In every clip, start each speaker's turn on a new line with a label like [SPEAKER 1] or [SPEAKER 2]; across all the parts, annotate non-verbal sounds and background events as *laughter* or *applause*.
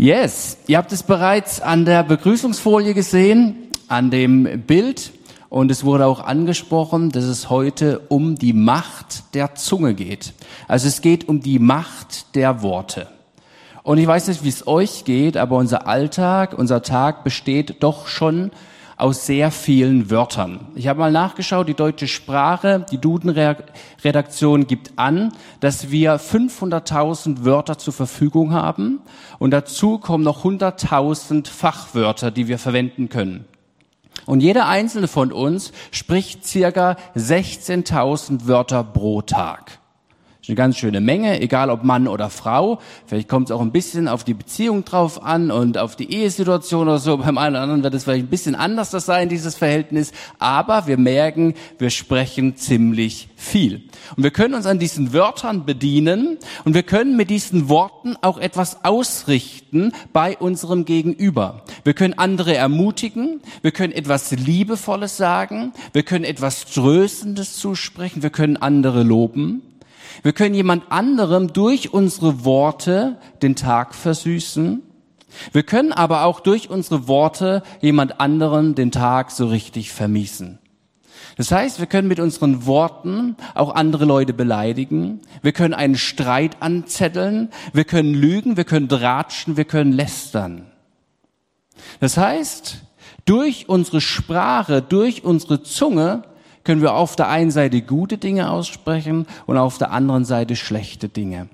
[SPEAKER 1] Yes, ihr habt es bereits an der Begrüßungsfolie gesehen, an dem Bild. Und es wurde auch angesprochen, dass es heute um die Macht der Zunge geht. Also es geht um die Macht der Worte. Und ich weiß nicht, wie es euch geht, aber unser Alltag, unser Tag besteht doch schon aus sehr vielen Wörtern. Ich habe mal nachgeschaut, die deutsche Sprache, die Duden-Redaktion gibt an, dass wir 500.000 Wörter zur Verfügung haben und dazu kommen noch 100.000 Fachwörter, die wir verwenden können. Und jeder einzelne von uns spricht circa 16.000 Wörter pro Tag eine ganz schöne Menge, egal ob Mann oder Frau. Vielleicht kommt es auch ein bisschen auf die Beziehung drauf an und auf die Ehesituation oder so. *laughs* Beim einen oder anderen wird es vielleicht ein bisschen anders das sein, dieses Verhältnis. Aber wir merken, wir sprechen ziemlich viel. Und wir können uns an diesen Wörtern bedienen und wir können mit diesen Worten auch etwas ausrichten bei unserem Gegenüber. Wir können andere ermutigen, wir können etwas Liebevolles sagen, wir können etwas Tröstendes zusprechen, wir können andere loben. Wir können jemand anderem durch unsere Worte den Tag versüßen. Wir können aber auch durch unsere Worte jemand anderen den Tag so richtig vermiesen. Das heißt, wir können mit unseren Worten auch andere Leute beleidigen. Wir können einen Streit anzetteln. Wir können lügen. Wir können dratschen. Wir können lästern. Das heißt, durch unsere Sprache, durch unsere Zunge können wir auf der einen Seite gute Dinge aussprechen und auf der anderen Seite schlechte Dinge.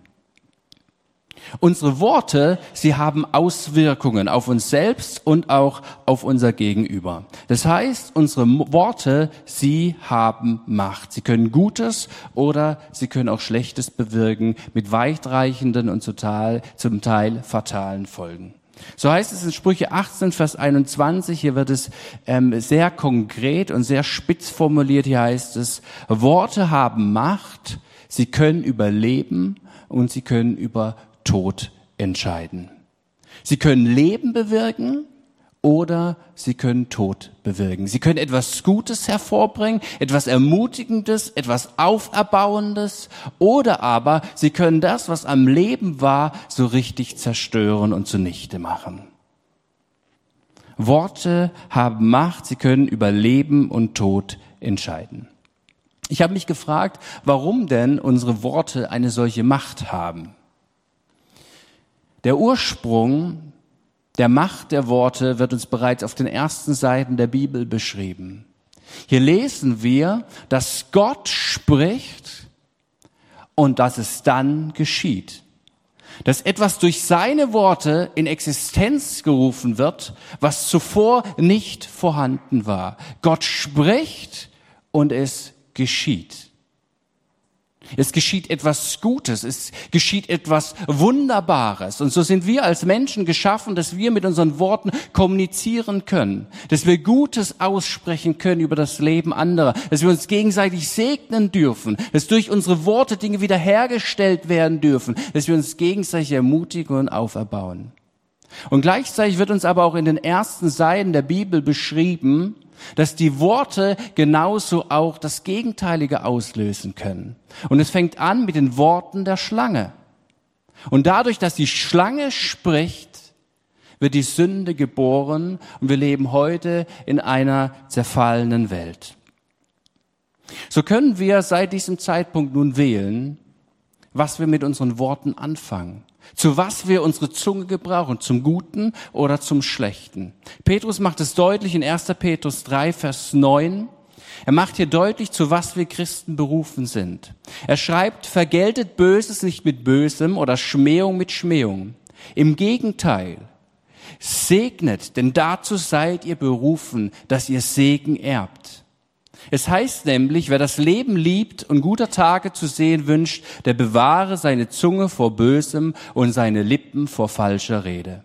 [SPEAKER 1] Unsere Worte, sie haben Auswirkungen auf uns selbst und auch auf unser Gegenüber. Das heißt, unsere Worte, sie haben Macht. Sie können Gutes oder sie können auch Schlechtes bewirken mit weitreichenden und total, zum Teil fatalen Folgen. So heißt es in Sprüche 18, Vers 21, hier wird es ähm, sehr konkret und sehr spitz formuliert, hier heißt es, Worte haben Macht, sie können über Leben und sie können über Tod entscheiden. Sie können Leben bewirken oder sie können Tod bewirken. Sie können etwas Gutes hervorbringen, etwas Ermutigendes, etwas Auferbauendes oder aber sie können das, was am Leben war, so richtig zerstören und zunichte machen. Worte haben Macht, sie können über Leben und Tod entscheiden. Ich habe mich gefragt, warum denn unsere Worte eine solche Macht haben. Der Ursprung der Macht der Worte wird uns bereits auf den ersten Seiten der Bibel beschrieben. Hier lesen wir, dass Gott spricht und dass es dann geschieht. Dass etwas durch seine Worte in Existenz gerufen wird, was zuvor nicht vorhanden war. Gott spricht und es geschieht. Es geschieht etwas Gutes, es geschieht etwas Wunderbares. Und so sind wir als Menschen geschaffen, dass wir mit unseren Worten kommunizieren können, dass wir Gutes aussprechen können über das Leben anderer, dass wir uns gegenseitig segnen dürfen, dass durch unsere Worte Dinge wiederhergestellt werden dürfen, dass wir uns gegenseitig ermutigen und auferbauen. Und gleichzeitig wird uns aber auch in den ersten Seiten der Bibel beschrieben, dass die Worte genauso auch das Gegenteilige auslösen können. Und es fängt an mit den Worten der Schlange. Und dadurch, dass die Schlange spricht, wird die Sünde geboren und wir leben heute in einer zerfallenen Welt. So können wir seit diesem Zeitpunkt nun wählen, was wir mit unseren Worten anfangen. Zu was wir unsere Zunge gebrauchen, zum Guten oder zum Schlechten. Petrus macht es deutlich in 1. Petrus 3, Vers 9. Er macht hier deutlich, zu was wir Christen berufen sind. Er schreibt, vergeltet Böses nicht mit Bösem oder Schmähung mit Schmähung. Im Gegenteil, segnet, denn dazu seid ihr berufen, dass ihr Segen erbt. Es heißt nämlich, wer das Leben liebt und guter Tage zu sehen wünscht, der bewahre seine Zunge vor Bösem und seine Lippen vor falscher Rede.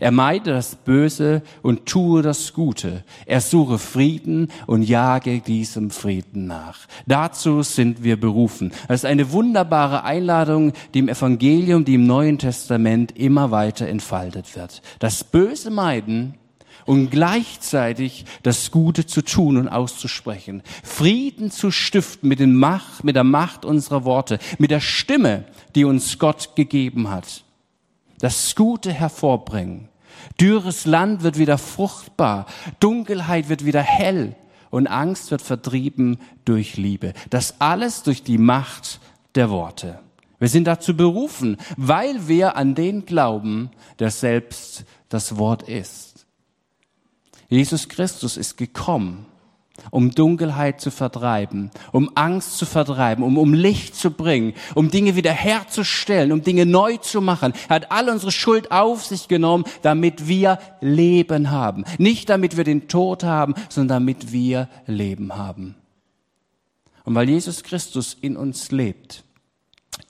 [SPEAKER 1] Er meide das Böse und tue das Gute. Er suche Frieden und jage diesem Frieden nach. Dazu sind wir berufen. Das ist eine wunderbare Einladung, die im Evangelium, die im Neuen Testament immer weiter entfaltet wird. Das Böse meiden und gleichzeitig das Gute zu tun und auszusprechen. Frieden zu stiften mit, den Macht, mit der Macht unserer Worte, mit der Stimme, die uns Gott gegeben hat. das Gute hervorbringen. Dürres Land wird wieder fruchtbar, Dunkelheit wird wieder hell und Angst wird vertrieben durch Liebe. Das alles durch die Macht der Worte. Wir sind dazu berufen, weil wir an den glauben, der selbst das Wort ist. Jesus Christus ist gekommen, um Dunkelheit zu vertreiben, um Angst zu vertreiben, um, um Licht zu bringen, um Dinge wiederherzustellen, um Dinge neu zu machen. Er hat all unsere Schuld auf sich genommen, damit wir Leben haben. Nicht damit wir den Tod haben, sondern damit wir Leben haben. Und weil Jesus Christus in uns lebt,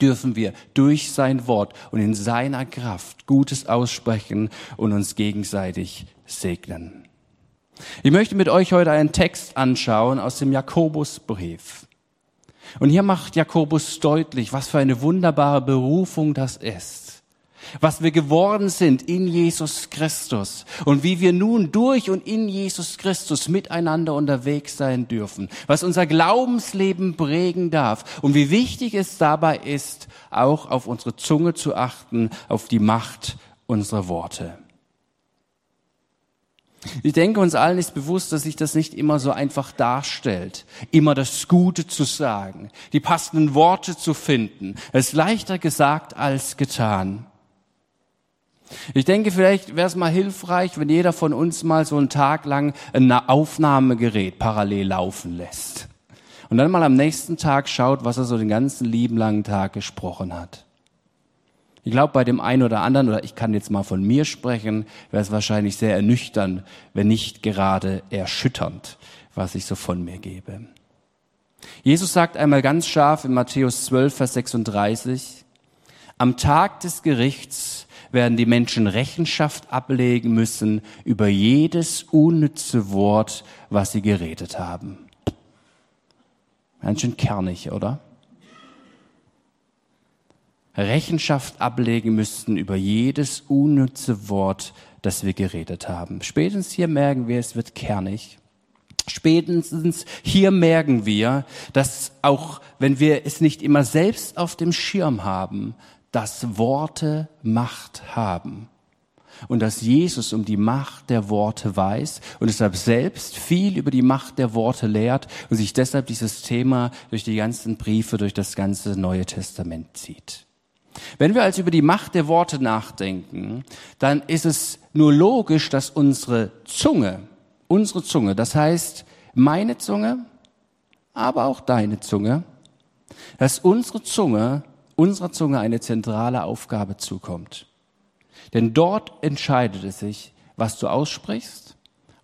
[SPEAKER 1] dürfen wir durch sein Wort und in seiner Kraft Gutes aussprechen und uns gegenseitig segnen. Ich möchte mit euch heute einen Text anschauen aus dem Jakobusbrief. Und hier macht Jakobus deutlich, was für eine wunderbare Berufung das ist. Was wir geworden sind in Jesus Christus und wie wir nun durch und in Jesus Christus miteinander unterwegs sein dürfen. Was unser Glaubensleben prägen darf und wie wichtig es dabei ist, auch auf unsere Zunge zu achten, auf die Macht unserer Worte. Ich denke, uns allen ist bewusst, dass sich das nicht immer so einfach darstellt, immer das Gute zu sagen, die passenden Worte zu finden. Es ist leichter gesagt als getan. Ich denke, vielleicht wäre es mal hilfreich, wenn jeder von uns mal so einen Tag lang ein Aufnahmegerät parallel laufen lässt. Und dann mal am nächsten Tag schaut, was er so den ganzen lieben langen Tag gesprochen hat. Ich glaube, bei dem einen oder anderen, oder ich kann jetzt mal von mir sprechen, wäre es wahrscheinlich sehr ernüchternd, wenn nicht gerade erschütternd, was ich so von mir gebe. Jesus sagt einmal ganz scharf in Matthäus 12, Vers 36, am Tag des Gerichts werden die Menschen Rechenschaft ablegen müssen über jedes unnütze Wort, was sie geredet haben. Ganz schön kernig, oder? Rechenschaft ablegen müssten über jedes unnütze Wort, das wir geredet haben. Spätestens hier merken wir, es wird kernig. Spätestens hier merken wir, dass auch wenn wir es nicht immer selbst auf dem Schirm haben, dass Worte Macht haben. Und dass Jesus um die Macht der Worte weiß und deshalb selbst viel über die Macht der Worte lehrt und sich deshalb dieses Thema durch die ganzen Briefe, durch das ganze Neue Testament zieht. Wenn wir also über die Macht der Worte nachdenken, dann ist es nur logisch, dass unsere Zunge, unsere Zunge, das heißt meine Zunge, aber auch deine Zunge, dass unsere Zunge, unserer Zunge eine zentrale Aufgabe zukommt. Denn dort entscheidet es sich, was du aussprichst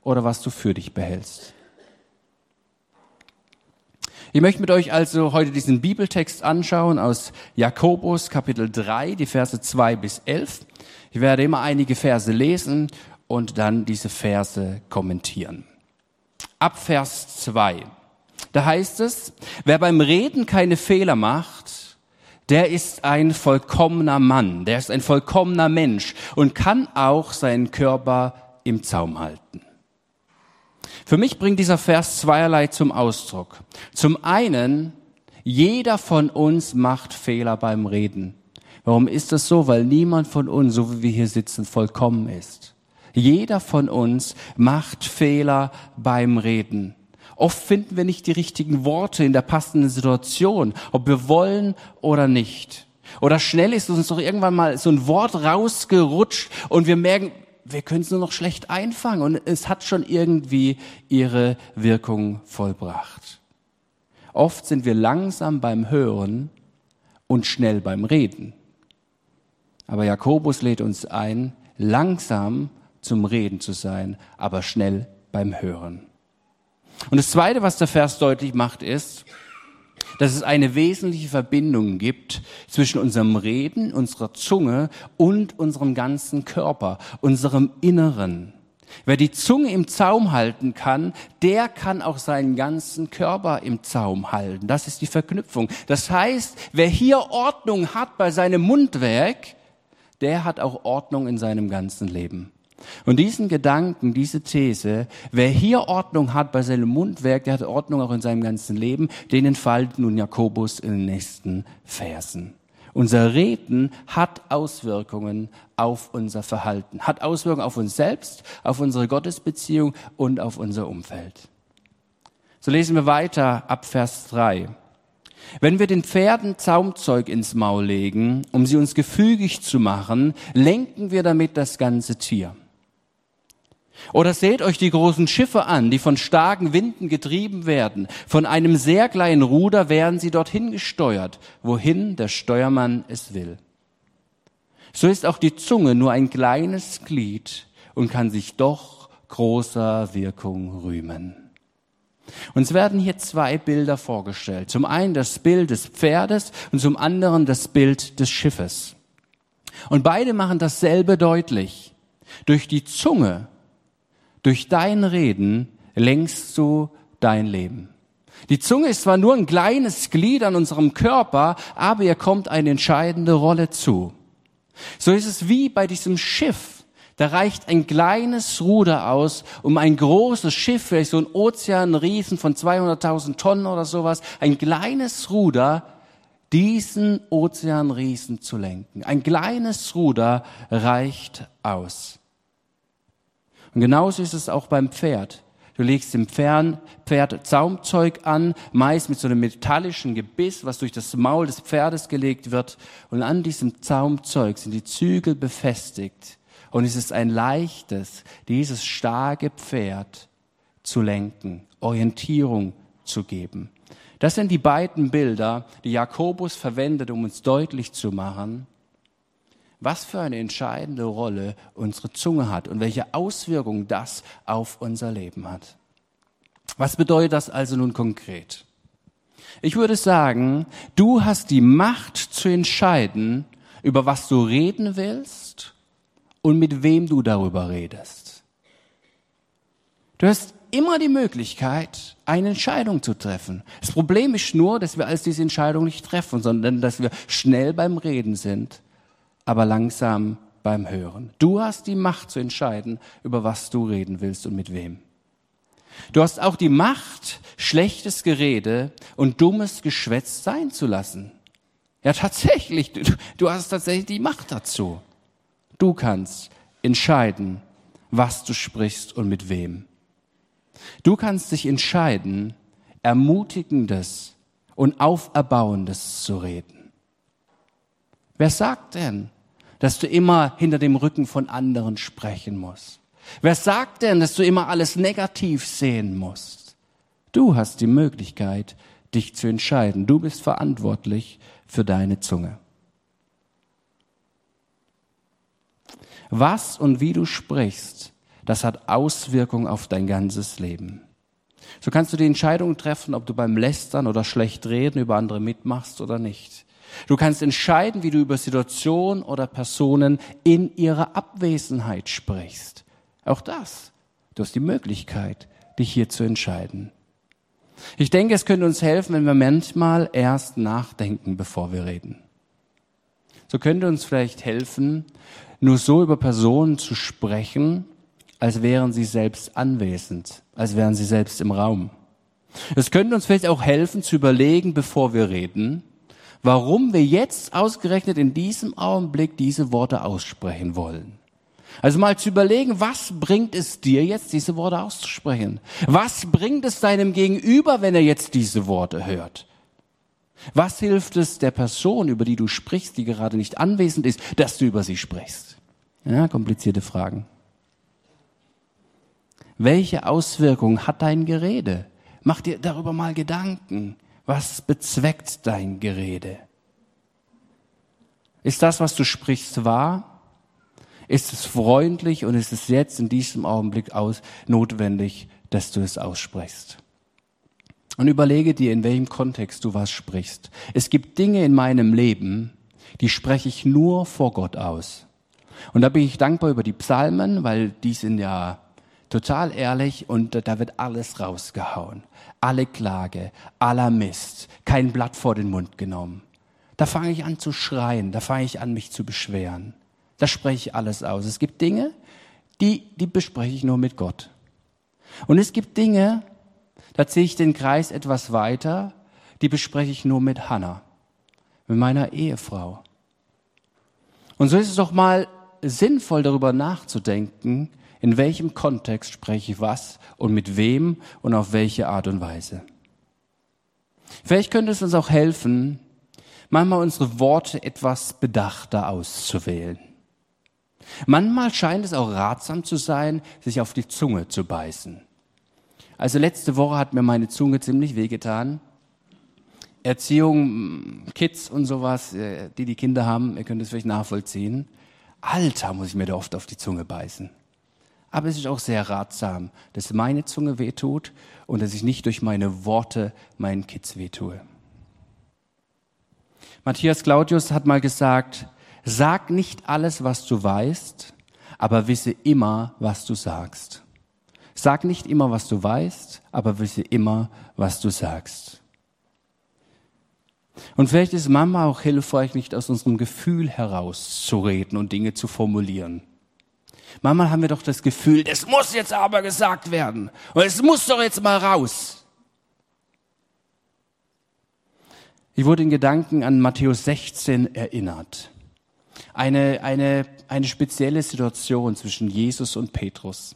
[SPEAKER 1] oder was du für dich behältst. Ich möchte mit euch also heute diesen Bibeltext anschauen aus Jakobus Kapitel 3, die Verse 2 bis 11. Ich werde immer einige Verse lesen und dann diese Verse kommentieren. Ab Vers 2. Da heißt es, wer beim Reden keine Fehler macht, der ist ein vollkommener Mann, der ist ein vollkommener Mensch und kann auch seinen Körper im Zaum halten. Für mich bringt dieser Vers zweierlei zum Ausdruck. Zum einen, jeder von uns macht Fehler beim Reden. Warum ist das so? Weil niemand von uns, so wie wir hier sitzen, vollkommen ist. Jeder von uns macht Fehler beim Reden. Oft finden wir nicht die richtigen Worte in der passenden Situation, ob wir wollen oder nicht. Oder schnell ist uns doch irgendwann mal so ein Wort rausgerutscht und wir merken, wir können es nur noch schlecht einfangen und es hat schon irgendwie ihre Wirkung vollbracht. Oft sind wir langsam beim Hören und schnell beim Reden. Aber Jakobus lädt uns ein, langsam zum Reden zu sein, aber schnell beim Hören. Und das Zweite, was der Vers deutlich macht, ist, dass es eine wesentliche Verbindung gibt zwischen unserem Reden, unserer Zunge und unserem ganzen Körper, unserem Inneren. Wer die Zunge im Zaum halten kann, der kann auch seinen ganzen Körper im Zaum halten. Das ist die Verknüpfung. Das heißt, wer hier Ordnung hat bei seinem Mundwerk, der hat auch Ordnung in seinem ganzen Leben. Und diesen Gedanken, diese These, wer hier Ordnung hat bei seinem Mundwerk, der hat Ordnung auch in seinem ganzen Leben, den entfaltet nun Jakobus in den nächsten Versen. Unser Reden hat Auswirkungen auf unser Verhalten, hat Auswirkungen auf uns selbst, auf unsere Gottesbeziehung und auf unser Umfeld. So lesen wir weiter ab Vers 3. Wenn wir den Pferden Zaumzeug ins Maul legen, um sie uns gefügig zu machen, lenken wir damit das ganze Tier. Oder seht euch die großen Schiffe an, die von starken Winden getrieben werden. Von einem sehr kleinen Ruder werden sie dorthin gesteuert, wohin der Steuermann es will. So ist auch die Zunge nur ein kleines Glied und kann sich doch großer Wirkung rühmen. Uns werden hier zwei Bilder vorgestellt. Zum einen das Bild des Pferdes und zum anderen das Bild des Schiffes. Und beide machen dasselbe deutlich. Durch die Zunge, durch dein Reden lenkst du dein Leben. Die Zunge ist zwar nur ein kleines Glied an unserem Körper, aber ihr kommt eine entscheidende Rolle zu. So ist es wie bei diesem Schiff. Da reicht ein kleines Ruder aus, um ein großes Schiff, vielleicht so ein Ozeanriesen von 200.000 Tonnen oder sowas, ein kleines Ruder, diesen Ozeanriesen zu lenken. Ein kleines Ruder reicht aus. Und genauso ist es auch beim Pferd. Du legst dem Pferd Zaumzeug an, meist mit so einem metallischen Gebiss, was durch das Maul des Pferdes gelegt wird. Und an diesem Zaumzeug sind die Zügel befestigt. Und es ist ein leichtes, dieses starke Pferd zu lenken, Orientierung zu geben. Das sind die beiden Bilder, die Jakobus verwendet, um uns deutlich zu machen, was für eine entscheidende Rolle unsere Zunge hat und welche Auswirkungen das auf unser Leben hat. Was bedeutet das also nun konkret? Ich würde sagen, du hast die Macht zu entscheiden, über was du reden willst und mit wem du darüber redest. Du hast immer die Möglichkeit, eine Entscheidung zu treffen. Das Problem ist nur, dass wir als diese Entscheidung nicht treffen, sondern dass wir schnell beim Reden sind, aber langsam beim Hören. Du hast die Macht zu entscheiden, über was du reden willst und mit wem. Du hast auch die Macht, schlechtes Gerede und dummes Geschwätz sein zu lassen. Ja, tatsächlich, du, du hast tatsächlich die Macht dazu. Du kannst entscheiden, was du sprichst und mit wem. Du kannst dich entscheiden, ermutigendes und auferbauendes zu reden. Wer sagt denn, dass du immer hinter dem Rücken von anderen sprechen musst? Wer sagt denn, dass du immer alles negativ sehen musst? Du hast die Möglichkeit, dich zu entscheiden. Du bist verantwortlich für deine Zunge. Was und wie du sprichst, das hat Auswirkungen auf dein ganzes Leben. So kannst du die Entscheidung treffen, ob du beim Lästern oder schlecht reden über andere mitmachst oder nicht. Du kannst entscheiden, wie du über Situationen oder Personen in ihrer Abwesenheit sprichst. Auch das. Du hast die Möglichkeit, dich hier zu entscheiden. Ich denke, es könnte uns helfen, wenn wir manchmal erst nachdenken, bevor wir reden. So könnte uns vielleicht helfen, nur so über Personen zu sprechen, als wären sie selbst anwesend, als wären sie selbst im Raum. Es könnte uns vielleicht auch helfen zu überlegen, bevor wir reden, warum wir jetzt ausgerechnet in diesem Augenblick diese Worte aussprechen wollen. Also mal zu überlegen, was bringt es dir jetzt, diese Worte auszusprechen? Was bringt es deinem Gegenüber, wenn er jetzt diese Worte hört? Was hilft es der Person, über die du sprichst, die gerade nicht anwesend ist, dass du über sie sprichst? Ja, komplizierte Fragen. Welche Auswirkungen hat dein Gerede? Mach dir darüber mal Gedanken. Was bezweckt dein Gerede? Ist das, was du sprichst, wahr? Ist es freundlich und ist es jetzt in diesem Augenblick aus notwendig, dass du es aussprichst? Und überlege dir, in welchem Kontext du was sprichst. Es gibt Dinge in meinem Leben, die spreche ich nur vor Gott aus. Und da bin ich dankbar über die Psalmen, weil die sind ja total ehrlich und da wird alles rausgehauen. Alle Klage, aller Mist, kein Blatt vor den Mund genommen. Da fange ich an zu schreien, da fange ich an, mich zu beschweren. Da spreche ich alles aus. Es gibt Dinge, die, die bespreche ich nur mit Gott. Und es gibt Dinge, da ziehe ich den Kreis etwas weiter, die bespreche ich nur mit Hannah, mit meiner Ehefrau. Und so ist es doch mal sinnvoll darüber nachzudenken, in welchem Kontext spreche ich was und mit wem und auf welche Art und Weise. Vielleicht könnte es uns auch helfen, manchmal unsere Worte etwas bedachter auszuwählen. Manchmal scheint es auch ratsam zu sein, sich auf die Zunge zu beißen. Also letzte Woche hat mir meine Zunge ziemlich wehgetan. Erziehung, Kids und sowas, äh, die die Kinder haben, ihr könnt es vielleicht nachvollziehen. Alter, muss ich mir da oft auf die Zunge beißen. Aber es ist auch sehr ratsam, dass meine Zunge wehtut und dass ich nicht durch meine Worte meinen Kids wehtue. Matthias Claudius hat mal gesagt, sag nicht alles, was du weißt, aber wisse immer, was du sagst. Sag nicht immer, was du weißt, aber wisse immer, was du sagst. Und vielleicht ist Mama auch hilfreich, nicht aus unserem Gefühl heraus zu reden und Dinge zu formulieren. Manchmal haben wir doch das Gefühl, das muss jetzt aber gesagt werden. Und es muss doch jetzt mal raus. Ich wurde in Gedanken an Matthäus 16 erinnert. Eine, eine, eine spezielle Situation zwischen Jesus und Petrus.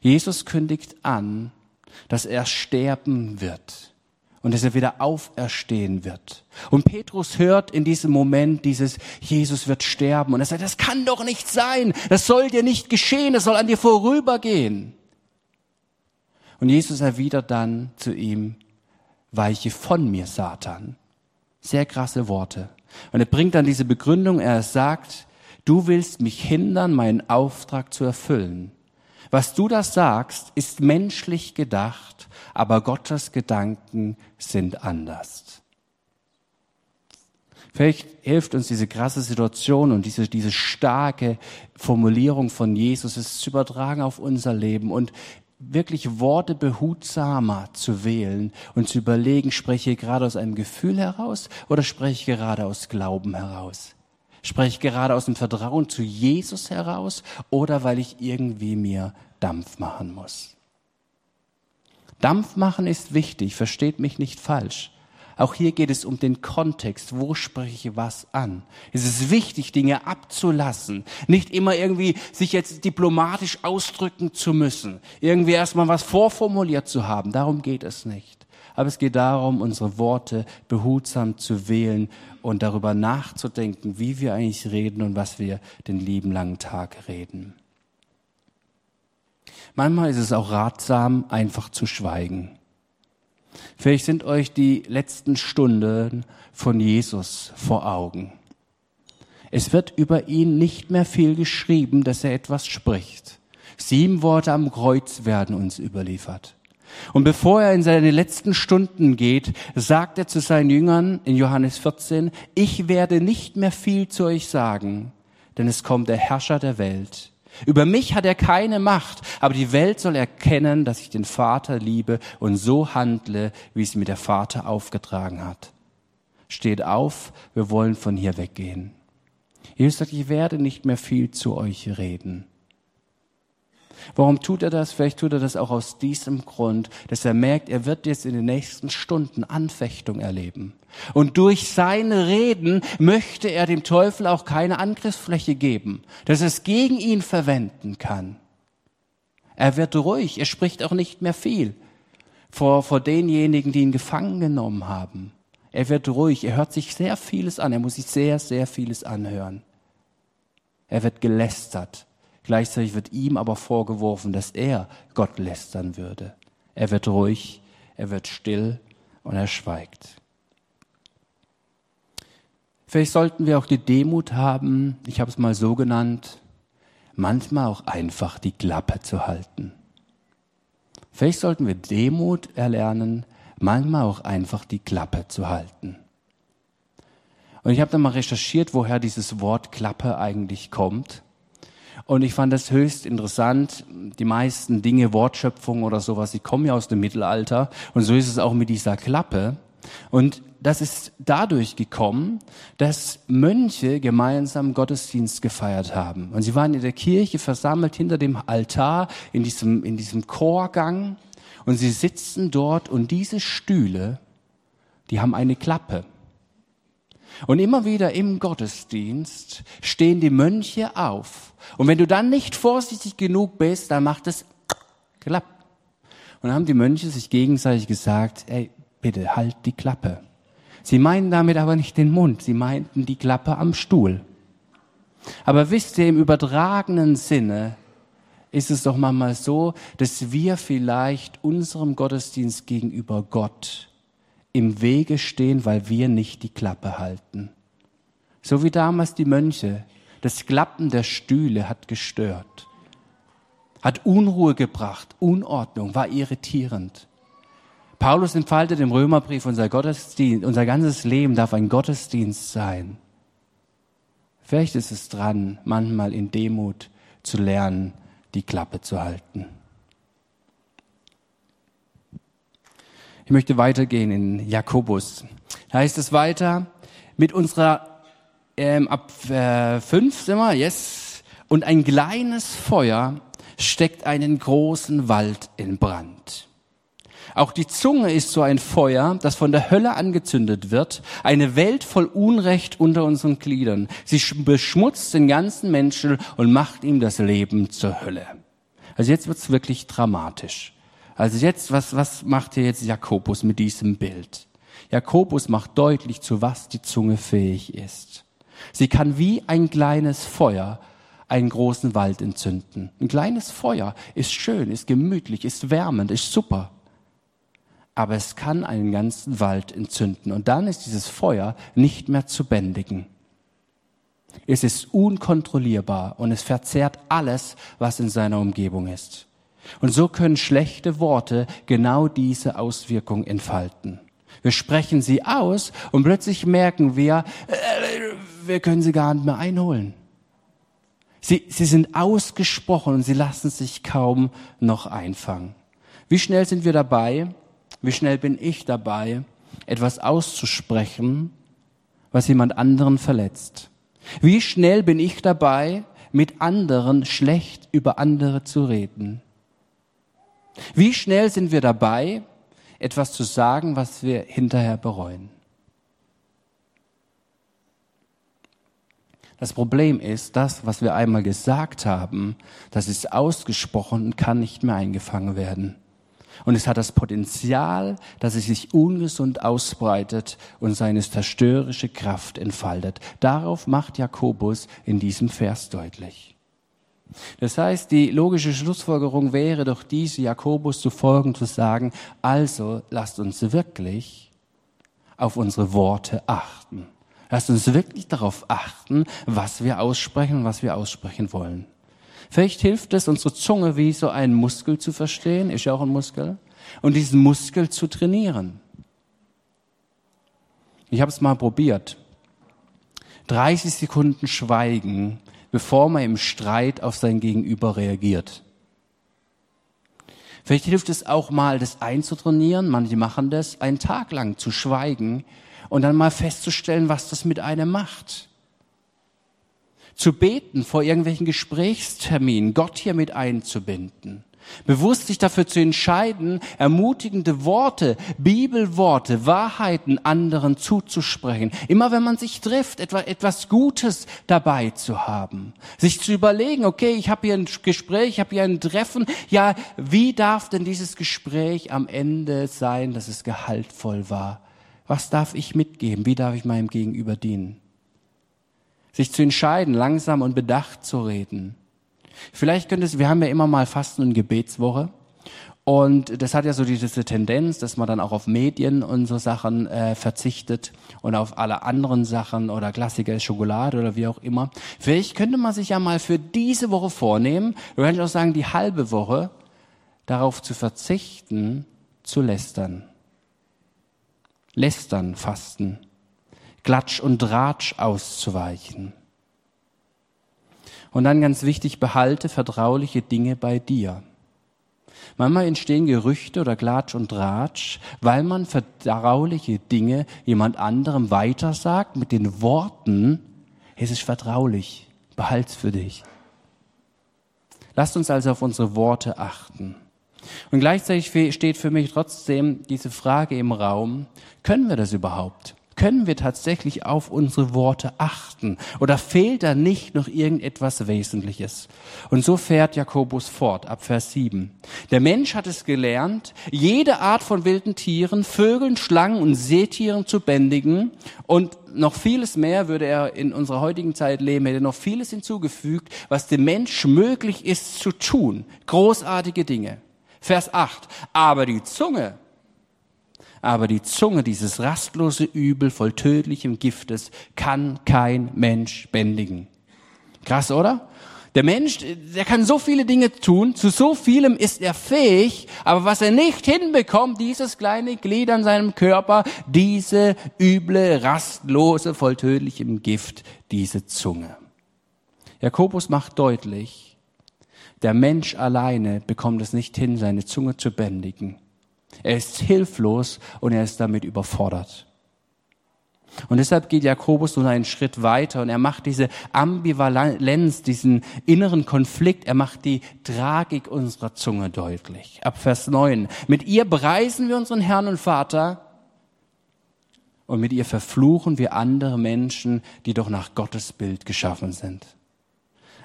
[SPEAKER 1] Jesus kündigt an, dass er sterben wird und dass er wieder auferstehen wird. Und Petrus hört in diesem Moment dieses, Jesus wird sterben. Und er sagt, das kann doch nicht sein. Das soll dir nicht geschehen. Das soll an dir vorübergehen. Und Jesus erwidert dann zu ihm, weiche von mir, Satan. Sehr krasse Worte. Und er bringt dann diese Begründung, er sagt, du willst mich hindern, meinen Auftrag zu erfüllen. Was du da sagst, ist menschlich gedacht, aber Gottes Gedanken sind anders. Vielleicht hilft uns diese krasse Situation und diese, diese starke Formulierung von Jesus, es zu übertragen auf unser Leben und wirklich Worte behutsamer zu wählen und zu überlegen, spreche ich gerade aus einem Gefühl heraus oder spreche ich gerade aus Glauben heraus? Spreche ich gerade aus dem Vertrauen zu Jesus heraus oder weil ich irgendwie mir Dampf machen muss? Dampf machen ist wichtig, versteht mich nicht falsch. Auch hier geht es um den Kontext. Wo spreche ich was an? Es ist wichtig, Dinge abzulassen. Nicht immer irgendwie sich jetzt diplomatisch ausdrücken zu müssen. Irgendwie erstmal was vorformuliert zu haben. Darum geht es nicht. Aber es geht darum, unsere Worte behutsam zu wählen und darüber nachzudenken, wie wir eigentlich reden und was wir den lieben langen Tag reden. Manchmal ist es auch ratsam, einfach zu schweigen. Vielleicht sind euch die letzten Stunden von Jesus vor Augen. Es wird über ihn nicht mehr viel geschrieben, dass er etwas spricht. Sieben Worte am Kreuz werden uns überliefert. Und bevor er in seine letzten Stunden geht, sagt er zu seinen Jüngern in Johannes 14, ich werde nicht mehr viel zu euch sagen, denn es kommt der Herrscher der Welt. Über mich hat er keine Macht, aber die Welt soll erkennen, dass ich den Vater liebe und so handle, wie es mir der Vater aufgetragen hat. Steht auf, wir wollen von hier weggehen. Jesus sagt, ich werde nicht mehr viel zu euch reden. Warum tut er das? Vielleicht tut er das auch aus diesem Grund, dass er merkt, er wird jetzt in den nächsten Stunden Anfechtung erleben. Und durch seine Reden möchte er dem Teufel auch keine Angriffsfläche geben, dass er es gegen ihn verwenden kann. Er wird ruhig, er spricht auch nicht mehr viel vor, vor denjenigen, die ihn gefangen genommen haben. Er wird ruhig, er hört sich sehr vieles an, er muss sich sehr, sehr vieles anhören. Er wird gelästert. Gleichzeitig wird ihm aber vorgeworfen, dass er Gott lästern würde. Er wird ruhig, er wird still und er schweigt. Vielleicht sollten wir auch die Demut haben, ich habe es mal so genannt, manchmal auch einfach die Klappe zu halten. Vielleicht sollten wir Demut erlernen, manchmal auch einfach die Klappe zu halten. Und ich habe dann mal recherchiert, woher dieses Wort Klappe eigentlich kommt. Und ich fand das höchst interessant. Die meisten Dinge, Wortschöpfungen oder sowas, die kommen ja aus dem Mittelalter. Und so ist es auch mit dieser Klappe. Und das ist dadurch gekommen, dass Mönche gemeinsam Gottesdienst gefeiert haben. Und sie waren in der Kirche versammelt hinter dem Altar in diesem, in diesem Chorgang. Und sie sitzen dort und diese Stühle, die haben eine Klappe. Und immer wieder im Gottesdienst stehen die Mönche auf. Und wenn du dann nicht vorsichtig genug bist, dann macht es klapp. Und dann haben die Mönche sich gegenseitig gesagt, ey, bitte halt die Klappe. Sie meinen damit aber nicht den Mund, sie meinten die Klappe am Stuhl. Aber wisst ihr, im übertragenen Sinne ist es doch manchmal so, dass wir vielleicht unserem Gottesdienst gegenüber Gott im Wege stehen, weil wir nicht die Klappe halten. So wie damals die Mönche. Das Klappen der Stühle hat gestört, hat Unruhe gebracht, Unordnung, war irritierend. Paulus entfaltet im Römerbrief, unser Gottesdienst, unser ganzes Leben darf ein Gottesdienst sein. Vielleicht ist es dran, manchmal in Demut zu lernen, die Klappe zu halten. Ich möchte weitergehen in Jakobus. Da heißt es weiter, mit unserer, ähm, ab äh, fünf sind wir, yes, und ein kleines Feuer steckt einen großen Wald in Brand. Auch die Zunge ist so ein Feuer, das von der Hölle angezündet wird, eine Welt voll Unrecht unter unseren Gliedern. Sie beschmutzt den ganzen Menschen und macht ihm das Leben zur Hölle. Also jetzt wird's wirklich dramatisch. Also jetzt, was, was macht hier jetzt Jakobus mit diesem Bild? Jakobus macht deutlich, zu was die Zunge fähig ist. Sie kann wie ein kleines Feuer einen großen Wald entzünden. Ein kleines Feuer ist schön, ist gemütlich, ist wärmend, ist super. Aber es kann einen ganzen Wald entzünden. Und dann ist dieses Feuer nicht mehr zu bändigen. Es ist unkontrollierbar und es verzehrt alles, was in seiner Umgebung ist. Und so können schlechte Worte genau diese Auswirkung entfalten. Wir sprechen sie aus und plötzlich merken wir, äh, wir können sie gar nicht mehr einholen. Sie, sie sind ausgesprochen und sie lassen sich kaum noch einfangen. Wie schnell sind wir dabei? Wie schnell bin ich dabei, etwas auszusprechen, was jemand anderen verletzt? Wie schnell bin ich dabei, mit anderen schlecht über andere zu reden? Wie schnell sind wir dabei, etwas zu sagen, was wir hinterher bereuen? Das Problem ist, das, was wir einmal gesagt haben, das ist ausgesprochen und kann nicht mehr eingefangen werden. Und es hat das Potenzial, dass es sich ungesund ausbreitet und seine zerstörerische Kraft entfaltet. Darauf macht Jakobus in diesem Vers deutlich. Das heißt, die logische Schlussfolgerung wäre doch diese, Jakobus zu folgen, zu sagen, also lasst uns wirklich auf unsere Worte achten. Lasst uns wirklich darauf achten, was wir aussprechen und was wir aussprechen wollen. Vielleicht hilft es, unsere Zunge wie so einen Muskel zu verstehen, ist ja auch ein Muskel, und diesen Muskel zu trainieren. Ich habe es mal probiert. 30 Sekunden Schweigen bevor man im Streit auf sein Gegenüber reagiert. Vielleicht hilft es auch mal, das einzutrainieren, manche machen das, einen Tag lang zu schweigen und dann mal festzustellen, was das mit einem macht. Zu beten vor irgendwelchen Gesprächsterminen, Gott hier mit einzubinden. Bewusst sich dafür zu entscheiden, ermutigende Worte, Bibelworte, Wahrheiten anderen zuzusprechen. Immer wenn man sich trifft, etwa etwas Gutes dabei zu haben. Sich zu überlegen, okay, ich habe hier ein Gespräch, ich habe hier ein Treffen. Ja, wie darf denn dieses Gespräch am Ende sein, dass es gehaltvoll war? Was darf ich mitgeben? Wie darf ich meinem Gegenüber dienen? Sich zu entscheiden, langsam und bedacht zu reden Vielleicht könnte es, wir haben ja immer mal Fasten- und Gebetswoche. Und das hat ja so diese Tendenz, dass man dann auch auf Medien und so Sachen äh, verzichtet und auf alle anderen Sachen oder Klassiker Schokolade oder wie auch immer. Vielleicht könnte man sich ja mal für diese Woche vornehmen, du könntest auch sagen, die halbe Woche darauf zu verzichten, zu lästern. Lästern, fasten. Klatsch und Dratsch auszuweichen. Und dann ganz wichtig, behalte vertrauliche Dinge bei dir. Manchmal entstehen Gerüchte oder Klatsch und Ratsch, weil man vertrauliche Dinge jemand anderem weitersagt mit den Worten, es ist vertraulich, behalt's für dich. Lasst uns also auf unsere Worte achten. Und gleichzeitig steht für mich trotzdem diese Frage im Raum, können wir das überhaupt? Können wir tatsächlich auf unsere Worte achten? Oder fehlt da nicht noch irgendetwas Wesentliches? Und so fährt Jakobus fort, ab Vers 7. Der Mensch hat es gelernt, jede Art von wilden Tieren, Vögeln, Schlangen und Seetieren zu bändigen. Und noch vieles mehr würde er in unserer heutigen Zeit leben, hätte noch vieles hinzugefügt, was dem Mensch möglich ist zu tun. Großartige Dinge. Vers 8. Aber die Zunge aber die Zunge, dieses rastlose Übel voll tödlichem Giftes, kann kein Mensch bändigen. Krass, oder? Der Mensch, der kann so viele Dinge tun, zu so vielem ist er fähig, aber was er nicht hinbekommt, dieses kleine Glied an seinem Körper, diese üble, rastlose, voll tödlichem Gift, diese Zunge. Jakobus macht deutlich, der Mensch alleine bekommt es nicht hin, seine Zunge zu bändigen. Er ist hilflos und er ist damit überfordert. Und deshalb geht Jakobus nun einen Schritt weiter und er macht diese Ambivalenz, diesen inneren Konflikt, er macht die Tragik unserer Zunge deutlich. Ab Vers 9. Mit ihr preisen wir unseren Herrn und Vater und mit ihr verfluchen wir andere Menschen, die doch nach Gottes Bild geschaffen sind.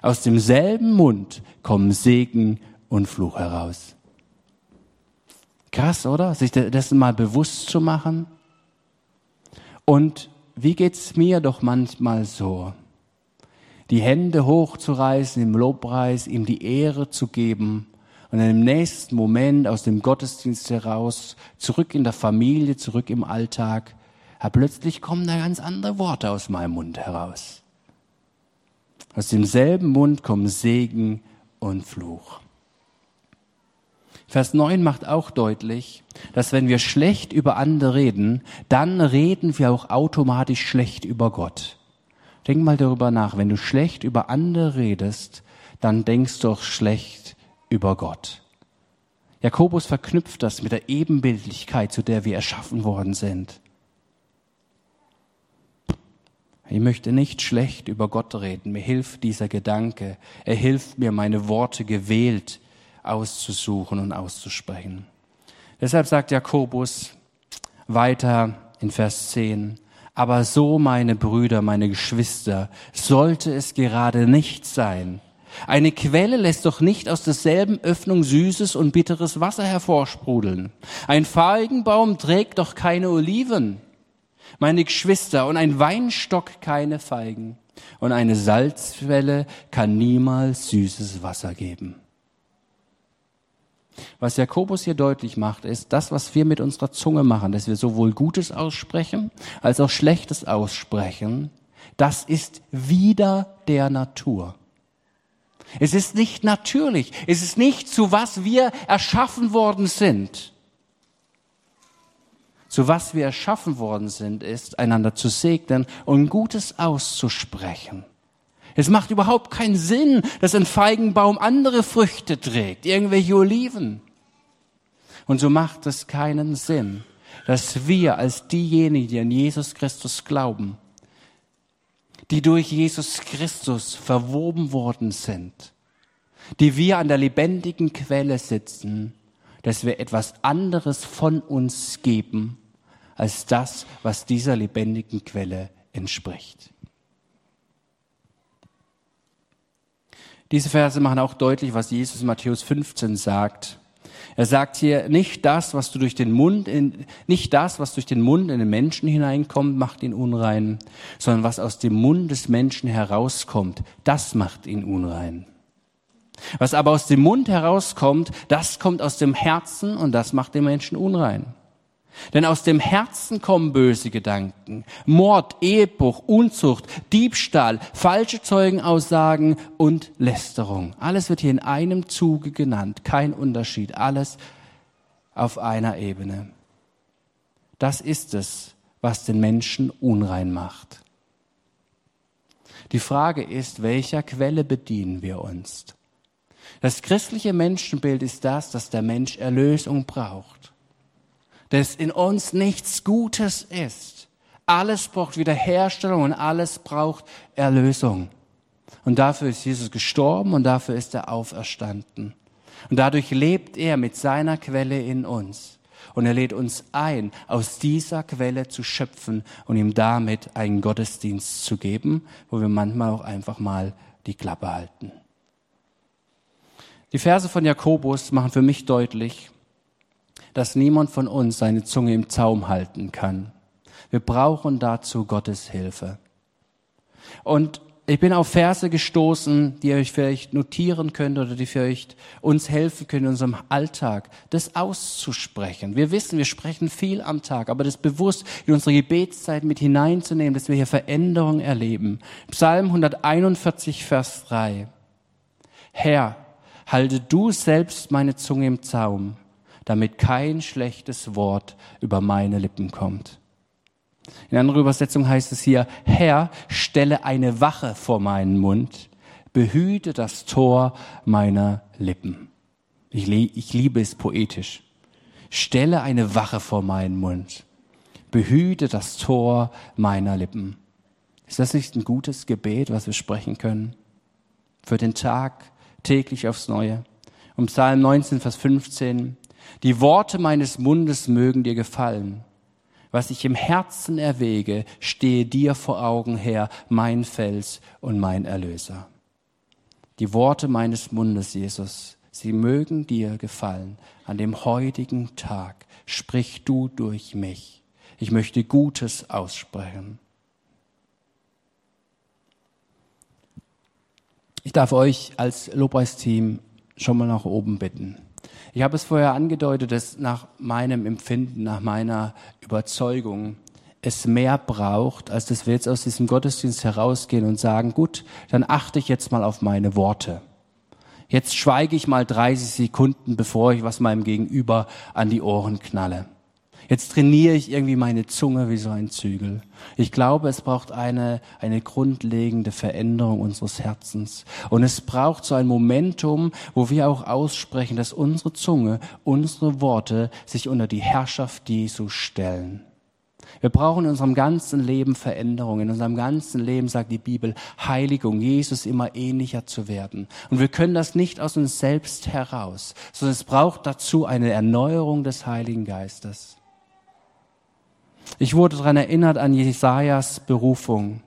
[SPEAKER 1] Aus demselben Mund kommen Segen und Fluch heraus. Krass, oder? Sich dessen mal bewusst zu machen. Und wie geht's mir doch manchmal so? Die Hände hochzureißen im Lobpreis, ihm die Ehre zu geben und dann im nächsten Moment aus dem Gottesdienst heraus, zurück in der Familie, zurück im Alltag, ja, plötzlich kommen da ganz andere Worte aus meinem Mund heraus. Aus demselben Mund kommen Segen und Fluch. Vers 9 macht auch deutlich, dass wenn wir schlecht über andere reden, dann reden wir auch automatisch schlecht über Gott. Denk mal darüber nach. Wenn du schlecht über andere redest, dann denkst du auch schlecht über Gott. Jakobus verknüpft das mit der Ebenbildlichkeit, zu der wir erschaffen worden sind. Ich möchte nicht schlecht über Gott reden. Mir hilft dieser Gedanke. Er hilft mir, meine Worte gewählt auszusuchen und auszusprechen. Deshalb sagt Jakobus weiter in Vers 10, aber so, meine Brüder, meine Geschwister, sollte es gerade nicht sein. Eine Quelle lässt doch nicht aus derselben Öffnung süßes und bitteres Wasser hervorsprudeln. Ein Feigenbaum trägt doch keine Oliven, meine Geschwister, und ein Weinstock keine Feigen. Und eine Salzquelle kann niemals süßes Wasser geben. Was Jakobus hier deutlich macht, ist, das, was wir mit unserer Zunge machen, dass wir sowohl Gutes aussprechen als auch Schlechtes aussprechen, das ist wieder der Natur. Es ist nicht natürlich. Es ist nicht zu was wir erschaffen worden sind. Zu was wir erschaffen worden sind, ist, einander zu segnen und Gutes auszusprechen. Es macht überhaupt keinen Sinn, dass ein Feigenbaum andere Früchte trägt, irgendwelche Oliven. Und so macht es keinen Sinn, dass wir als diejenigen, die an Jesus Christus glauben, die durch Jesus Christus verwoben worden sind, die wir an der lebendigen Quelle sitzen, dass wir etwas anderes von uns geben als das, was dieser lebendigen Quelle entspricht. Diese Verse machen auch deutlich, was Jesus in Matthäus 15 sagt. Er sagt hier, nicht das, was du durch den Mund, in, nicht das, was durch den Mund in den Menschen hineinkommt, macht ihn unrein, sondern was aus dem Mund des Menschen herauskommt, das macht ihn unrein. Was aber aus dem Mund herauskommt, das kommt aus dem Herzen und das macht den Menschen unrein. Denn aus dem Herzen kommen böse Gedanken, Mord, Ehebruch, Unzucht, Diebstahl, falsche Zeugenaussagen und Lästerung. Alles wird hier in einem Zuge genannt, kein Unterschied, alles auf einer Ebene. Das ist es, was den Menschen unrein macht. Die Frage ist, welcher Quelle bedienen wir uns? Das christliche Menschenbild ist das, dass der Mensch Erlösung braucht dass in uns nichts Gutes ist. Alles braucht Wiederherstellung und alles braucht Erlösung. Und dafür ist Jesus gestorben und dafür ist er auferstanden. Und dadurch lebt er mit seiner Quelle in uns. Und er lädt uns ein, aus dieser Quelle zu schöpfen und ihm damit einen Gottesdienst zu geben, wo wir manchmal auch einfach mal die Klappe halten. Die Verse von Jakobus machen für mich deutlich, dass niemand von uns seine Zunge im Zaum halten kann. Wir brauchen dazu Gottes Hilfe. Und ich bin auf Verse gestoßen, die ihr euch vielleicht notieren könnt oder die vielleicht uns helfen können, in unserem Alltag das auszusprechen. Wir wissen, wir sprechen viel am Tag, aber das bewusst in unsere Gebetszeit mit hineinzunehmen, dass wir hier Veränderung erleben. Psalm 141, Vers 3. Herr, halte du selbst meine Zunge im Zaum, damit kein schlechtes Wort über meine Lippen kommt. In anderer Übersetzung heißt es hier, Herr, stelle eine Wache vor meinen Mund, behüte das Tor meiner Lippen. Ich, ich liebe es poetisch. Stelle eine Wache vor meinen Mund, behüte das Tor meiner Lippen. Ist das nicht ein gutes Gebet, was wir sprechen können? Für den Tag, täglich aufs Neue. Um Psalm 19, Vers 15. Die Worte meines Mundes mögen dir gefallen was ich im Herzen erwäge, stehe dir vor Augen her, mein Fels und mein Erlöser. Die Worte meines Mundes, Jesus, sie mögen dir gefallen. An dem heutigen Tag sprich du durch mich. Ich möchte Gutes aussprechen. Ich darf euch als Lobpreisteam schon mal nach oben bitten. Ich habe es vorher angedeutet, dass nach meinem Empfinden, nach meiner Überzeugung es mehr braucht, als dass wir jetzt aus diesem Gottesdienst herausgehen und sagen, gut, dann achte ich jetzt mal auf meine Worte. Jetzt schweige ich mal 30 Sekunden, bevor ich was meinem Gegenüber an die Ohren knalle. Jetzt trainiere ich irgendwie meine Zunge wie so ein Zügel. Ich glaube, es braucht eine, eine grundlegende Veränderung unseres Herzens. Und es braucht so ein Momentum, wo wir auch aussprechen, dass unsere Zunge, unsere Worte sich unter die Herrschaft Jesu stellen. Wir brauchen in unserem ganzen Leben Veränderung. In unserem ganzen Leben sagt die Bibel Heiligung, Jesus immer ähnlicher zu werden. Und wir können das nicht aus uns selbst heraus, sondern es braucht dazu eine Erneuerung des Heiligen Geistes. Ich wurde daran erinnert an Jesajas Berufung.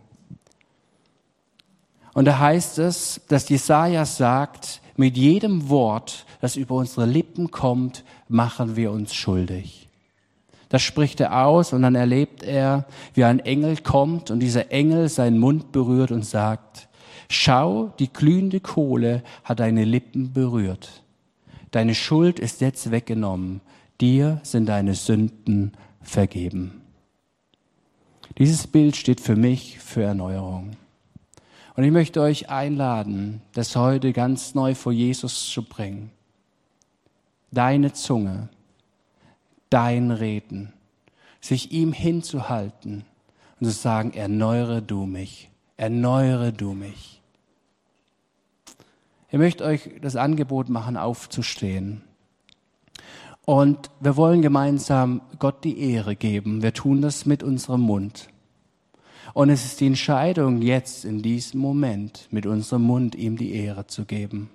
[SPEAKER 1] Und da heißt es, dass Jesajas sagt, mit jedem Wort, das über unsere Lippen kommt, machen wir uns schuldig. Das spricht er aus und dann erlebt er, wie ein Engel kommt und dieser Engel seinen Mund berührt und sagt, schau, die glühende Kohle hat deine Lippen berührt. Deine Schuld ist jetzt weggenommen. Dir sind deine Sünden vergeben. Dieses Bild steht für mich für Erneuerung. Und ich möchte euch einladen, das heute ganz neu vor Jesus zu bringen. Deine Zunge, dein Reden, sich ihm hinzuhalten und zu sagen, erneuere du mich, erneuere du mich. Ich möchte euch das Angebot machen, aufzustehen. Und wir wollen gemeinsam Gott die Ehre geben. Wir tun das mit unserem Mund. Und es ist die Entscheidung jetzt in diesem Moment mit unserem Mund ihm die Ehre zu geben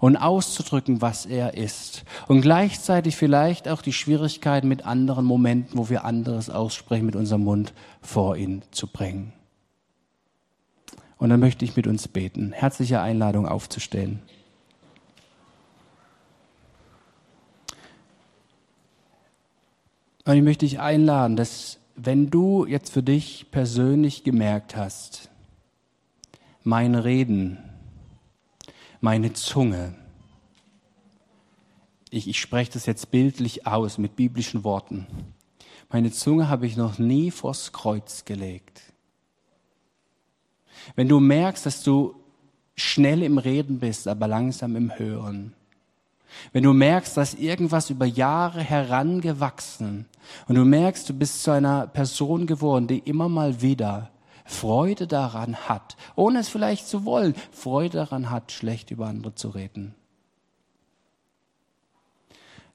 [SPEAKER 1] und auszudrücken, was er ist. Und gleichzeitig vielleicht auch die Schwierigkeiten mit anderen Momenten, wo wir anderes aussprechen, mit unserem Mund vor ihn zu bringen. Und dann möchte ich mit uns beten. Herzliche Einladung aufzustehen. Und ich möchte dich einladen, dass wenn du jetzt für dich persönlich gemerkt hast, mein Reden, meine Zunge, ich, ich spreche das jetzt bildlich aus mit biblischen Worten, meine Zunge habe ich noch nie vors Kreuz gelegt. Wenn du merkst, dass du schnell im Reden bist, aber langsam im Hören, wenn du merkst, dass irgendwas über Jahre herangewachsen und du merkst, du bist zu einer Person geworden, die immer mal wieder Freude daran hat, ohne es vielleicht zu wollen, Freude daran hat, schlecht über andere zu reden.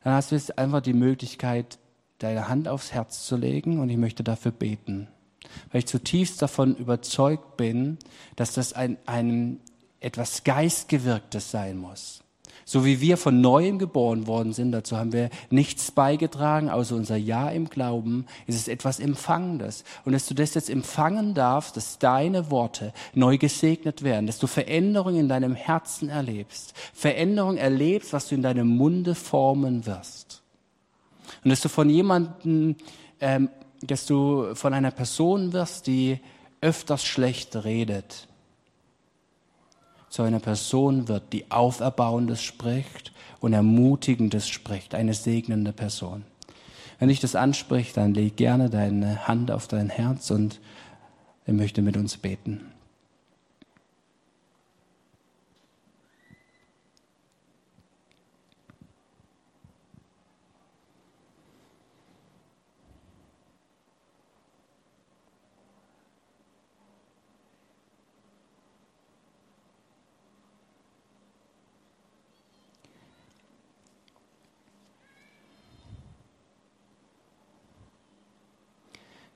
[SPEAKER 1] Dann hast du jetzt einfach die Möglichkeit, deine Hand aufs Herz zu legen und ich möchte dafür beten. Weil ich zutiefst davon überzeugt bin, dass das ein, ein etwas Geistgewirktes sein muss. So wie wir von neuem geboren worden sind, dazu haben wir nichts beigetragen, außer unser Ja im Glauben, ist es etwas Empfangendes. Und dass du das jetzt empfangen darfst, dass deine Worte neu gesegnet werden, dass du Veränderung in deinem Herzen erlebst, Veränderung erlebst, was du in deinem Munde formen wirst. Und dass du von jemandem, ähm, dass du von einer Person wirst, die öfters schlecht redet, zu einer Person wird, die Auferbauendes spricht und Ermutigendes spricht, eine segnende Person. Wenn dich das anspricht, dann leg gerne deine Hand auf dein Herz und er möchte mit uns beten.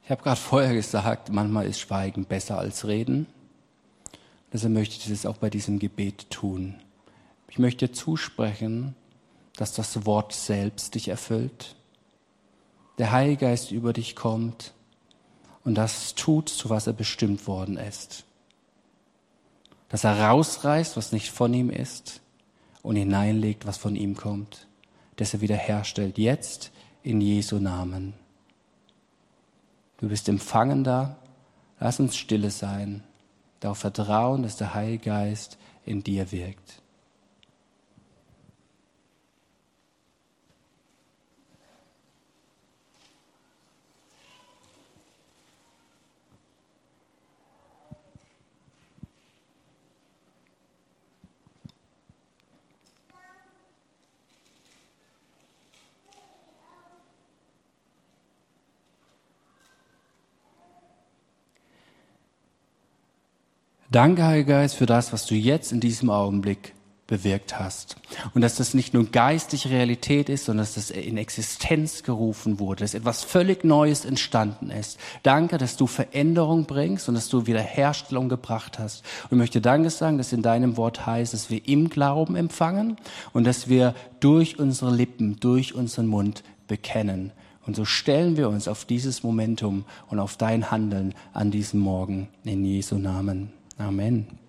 [SPEAKER 1] Ich habe gerade vorher gesagt, manchmal ist Schweigen besser als Reden. Deshalb möchte ich das auch bei diesem Gebet tun. Ich möchte zusprechen, dass das Wort selbst dich erfüllt, der Heilige Geist über dich kommt und das tut, zu was er bestimmt worden ist. Dass er rausreißt, was nicht von ihm ist und hineinlegt, was von ihm kommt. Dass er wiederherstellt, jetzt in Jesu Namen. Du bist empfangender. Lass uns stille sein. Darauf vertrauen, dass der Heilige Geist in dir wirkt. Danke, Heiliger Geist, für das, was du jetzt in diesem Augenblick bewirkt hast. Und dass das nicht nur geistige Realität ist, sondern dass das in Existenz gerufen wurde, dass etwas völlig Neues entstanden ist. Danke, dass du Veränderung bringst und dass du Wiederherstellung gebracht hast. Und ich möchte Danke sagen, dass in deinem Wort heißt, dass wir im Glauben empfangen und dass wir durch unsere Lippen, durch unseren Mund bekennen. Und so stellen wir uns auf dieses Momentum und auf dein Handeln an diesem Morgen in Jesu Namen. Amen.